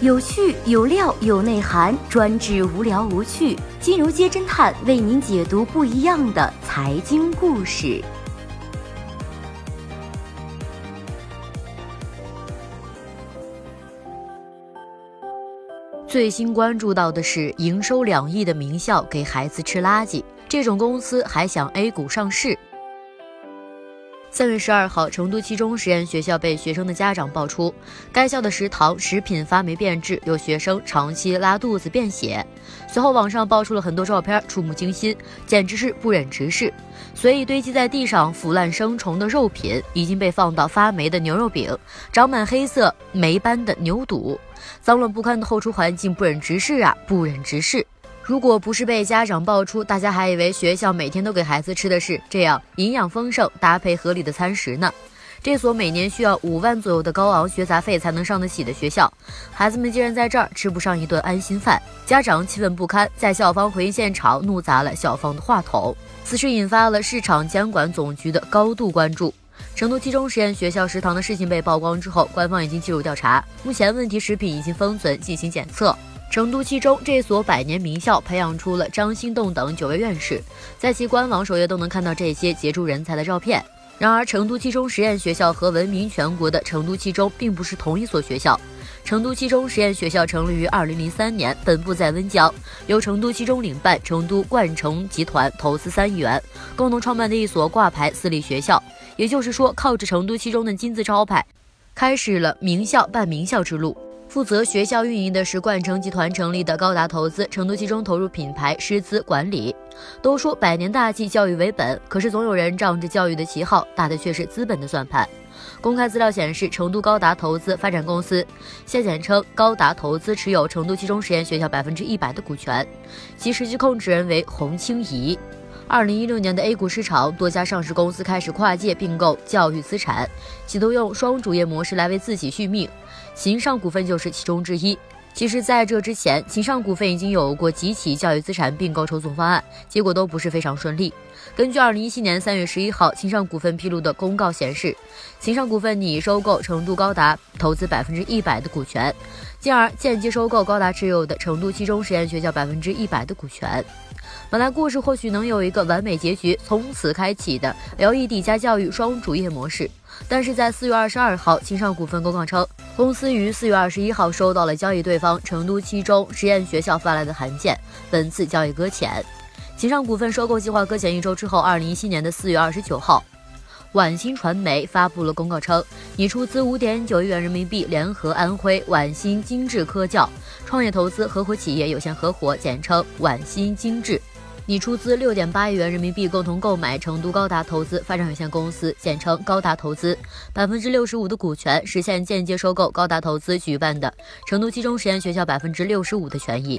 有趣有料有内涵，专治无聊无趣。金融街侦探为您解读不一样的财经故事。最新关注到的是，营收两亿的名校给孩子吃垃圾，这种公司还想 A 股上市。三月十二号，成都七中实验学校被学生的家长爆出，该校的食堂食品发霉变质，有学生长期拉肚子、便血。随后，网上爆出了很多照片，触目惊心，简直是不忍直视。随意堆积在地上腐烂生虫的肉品，已经被放到发霉的牛肉饼，长满黑色霉斑的牛肚，脏乱不堪的后厨环境，不忍直视啊，不忍直视。如果不是被家长爆出，大家还以为学校每天都给孩子吃的是这样营养丰盛、搭配合理的餐食呢。这所每年需要五万左右的高昂学杂费才能上得起的学校，孩子们竟然在这儿吃不上一顿安心饭，家长气愤不堪，在校方回应现场怒砸了校方的话筒。此事引发了市场监管总局的高度关注。成都七中实验学校食堂的事情被曝光之后，官方已经介入调查，目前问题食品已经封存进行检测。成都七中这所百年名校培养出了张兴栋等九位院士，在其官网首页都能看到这些杰出人才的照片。然而，成都七中实验学校和闻名全国的成都七中并不是同一所学校。成都七中实验学校成立于二零零三年，本部在温江，由成都七中领办、成都冠城集团投资三亿元，共同创办的一所挂牌私立学校。也就是说，靠着成都七中的金字招牌，开始了名校办名校之路。负责学校运营的是冠城集团成立的高达投资，成都七中投入品牌师资管理。都说百年大计，教育为本，可是总有人仗着教育的旗号，打的却是资本的算盘。公开资料显示，成都高达投资发展公司（现简称高达投资）持有成都七中实验学校百分之一百的股权，其实际控制人为洪清怡。二零一六年的 A 股市场，多家上市公司开始跨界并购教育资产，企图用双主业模式来为自己续命。秦上股份就是其中之一。其实，在这之前，秦上股份已经有过几起教育资产并购筹组方案，结果都不是非常顺利。根据二零一七年三月十一号秦上股份披露的公告显示，秦上股份拟收购成都高达投资百分之一百的股权，进而间接收购高达持有的成都七中实验学校百分之一百的股权。本来故事或许能有一个完美结局，从此开启的 LED 加教育双主业模式。但是在四月二十二号，秦上股份公告称，公司于四月二十一号收到了交易对方成都七中实验学校发来的函件，本次交易搁浅。秦上股份收购计划搁浅一周之后，二零一七年的四月二十九号，晚星传媒发布了公告称，拟出资五点九亿元人民币，联合安徽晚星精致科教创业投资合伙企业有限合伙（简称晚星精致）。拟出资六点八亿元人民币，共同购买成都高达投资发展有限公司（简称高达投资）百分之六十五的股权，实现间接收购高达投资举办的成都七中实验学校百分之六十五的权益。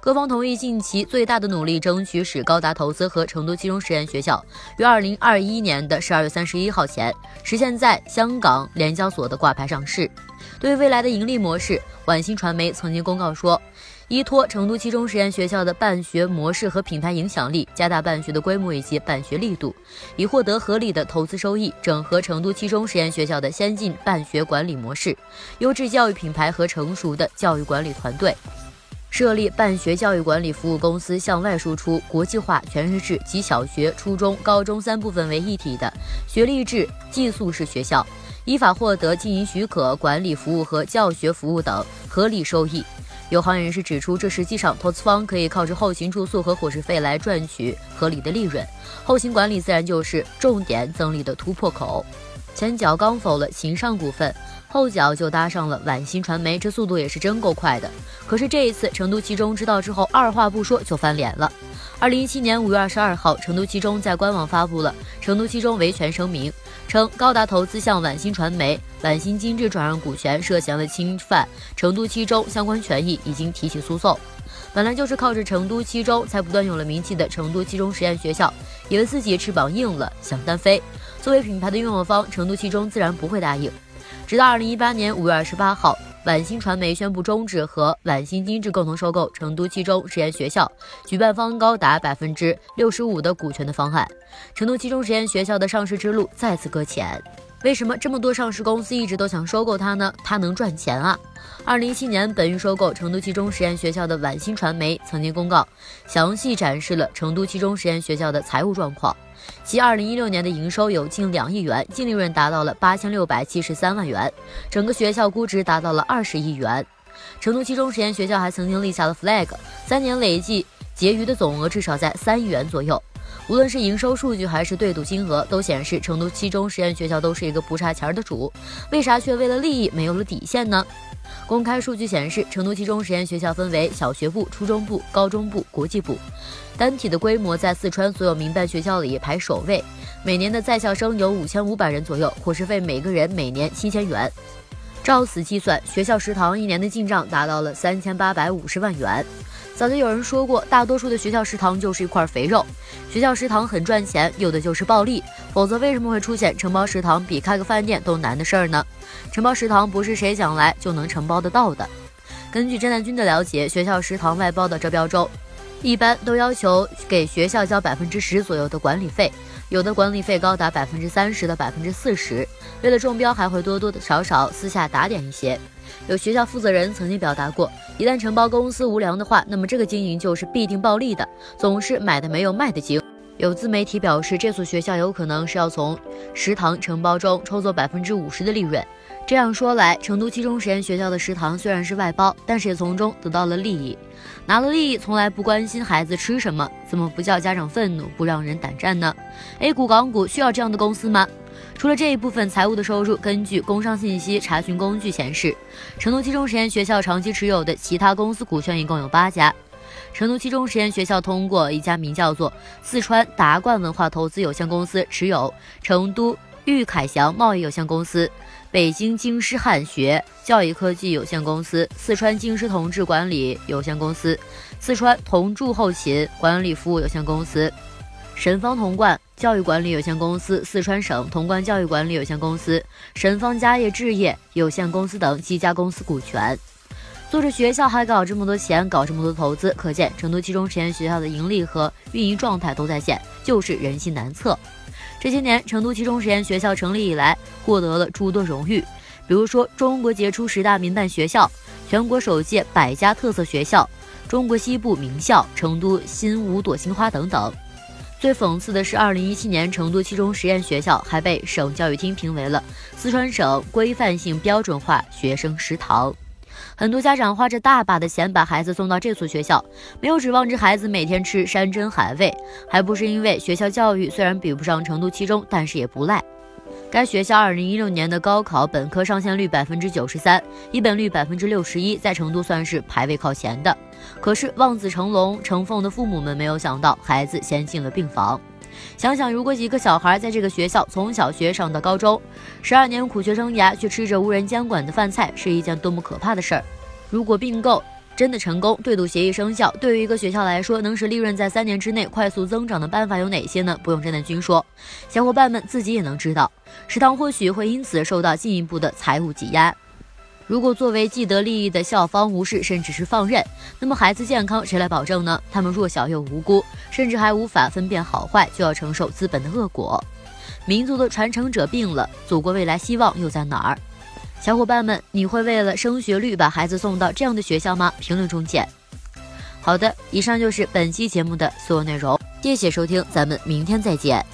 各方同意尽其最大的努力，争取使高达投资和成都七中实验学校于二零二一年的十二月三十一号前实现在香港联交所的挂牌上市。对未来的盈利模式，晚星传媒曾经公告说。依托成都七中实验学校的办学模式和品牌影响力，加大办学的规模以及办学力度，以获得合理的投资收益。整合成都七中实验学校的先进办学管理模式、优质教育品牌和成熟的教育管理团队，设立办学教育管理服务公司，向外输出国际化、全日制及小学、初中、高中三部分为一体的学历制寄宿式学校，依法获得经营许可、管理服务和教学服务等合理收益。有行业人士指出，这实际上投资方可以靠着后勤住宿和伙食费来赚取合理的利润，后勤管理自然就是重点增利的突破口。前脚刚否了秦上股份，后脚就搭上了晚星传媒，这速度也是真够快的。可是这一次，成都七中知道之后，二话不说就翻脸了。二零一七年五月二十二号，成都七中在官网发布了成都七中维权声明。称高达投资向晚星传媒、晚星精致转让股权，涉嫌了侵犯成都七中相关权益，已经提起诉讼。本来就是靠着成都七中才不断有了名气的成都七中实验学校，以为自己翅膀硬了，想单飞。作为品牌的拥有方，成都七中自然不会答应。直到二零一八年五月二十八号。晚星传媒宣布终止和晚星精致共同收购成都七中实验学校，举办方高达百分之六十五的股权的方案，成都七中实验学校的上市之路再次搁浅。为什么这么多上市公司一直都想收购它呢？它能赚钱啊！二零一七年，本欲收购成都七中实验学校的晚新传媒曾经公告，详细展示了成都七中实验学校的财务状况。其二零一六年的营收有近两亿元，净利润达到了八千六百七十三万元，整个学校估值达到了二十亿元。成都七中实验学校还曾经立下了 flag，三年累计结余的总额至少在三亿元左右。无论是营收数据还是对赌金额，都显示成都七中实验学校都是一个不差钱儿的主。为啥却为了利益没有了底线呢？公开数据显示，成都七中实验学校分为小学部、初中部、高中部、国际部，单体的规模在四川所有民办学校里排首位。每年的在校生有五千五百人左右，伙食费每个人每年七千元。照此计算，学校食堂一年的进账达到了三千八百五十万元。早就有人说过，大多数的学校食堂就是一块肥肉。学校食堂很赚钱，有的就是暴利，否则为什么会出现承包食堂比开个饭店都难的事儿呢？承包食堂不是谁想来就能承包得到的。根据侦探君的了解，学校食堂外包的招标中，一般都要求给学校交百分之十左右的管理费，有的管理费高达百分之三十到百分之四十。为了中标，还会多多少少私下打点一些。有学校负责人曾经表达过，一旦承包公司无良的话，那么这个经营就是必定暴利的，总是买的没有卖的精。有自媒体表示，这所学校有可能是要从食堂承包中抽走百分之五十的利润。这样说来，成都七中实验学校的食堂虽然是外包，但是也从中得到了利益。拿了利益，从来不关心孩子吃什么，怎么不叫家长愤怒，不让人胆战呢？A 股港股需要这样的公司吗？除了这一部分财务的收入，根据工商信息查询工具显示，成都七中实验学校长期持有的其他公司股权一共有八家。成都七中实验学校通过一家名叫做四川达冠文化投资有限公司持有成都玉凯祥贸易有限公司、北京京师汉学教育科技有限公司、四川京师同志管理有限公司、四川同筑后勤管理服务有限公司。神方铜冠教育管理有限公司、四川省潼关教育管理有限公司、神方家业置业有限公司等七家公司股权。做着学校还搞这么多钱，搞这么多投资，可见成都七中实验学校的盈利和运营状态都在线，就是人心难测。这些年，成都七中实验学校成立以来，获得了诸多荣誉，比如说中国杰出十大民办学校、全国首届百家特色学校、中国西部名校、成都新五朵金花等等。最讽刺的是，二零一七年成都七中实验学校还被省教育厅评为了四川省规范性标准化学生食堂。很多家长花着大把的钱把孩子送到这所学校，没有指望着孩子每天吃山珍海味，还不是因为学校教育虽然比不上成都七中，但是也不赖。该学校二零一六年的高考本科上线率百分之九十三，一本率百分之六十一，在成都算是排位靠前的。可是望子成龙成凤的父母们没有想到，孩子先进了病房。想想，如果一个小孩在这个学校从小学上到高中，十二年苦学生涯，却吃着无人监管的饭菜，是一件多么可怕的事儿！如果并购，真的成功，对赌协议生效，对于一个学校来说，能使利润在三年之内快速增长的办法有哪些呢？不用真的君说，小伙伴们自己也能知道。食堂或许会因此受到进一步的财务挤压。如果作为既得利益的校方无视，甚至是放任，那么孩子健康谁来保证呢？他们弱小又无辜，甚至还无法分辨好坏，就要承受资本的恶果。民族的传承者病了，祖国未来希望又在哪儿？小伙伴们，你会为了升学率把孩子送到这样的学校吗？评论中见。好的，以上就是本期节目的所有内容，谢谢收听，咱们明天再见。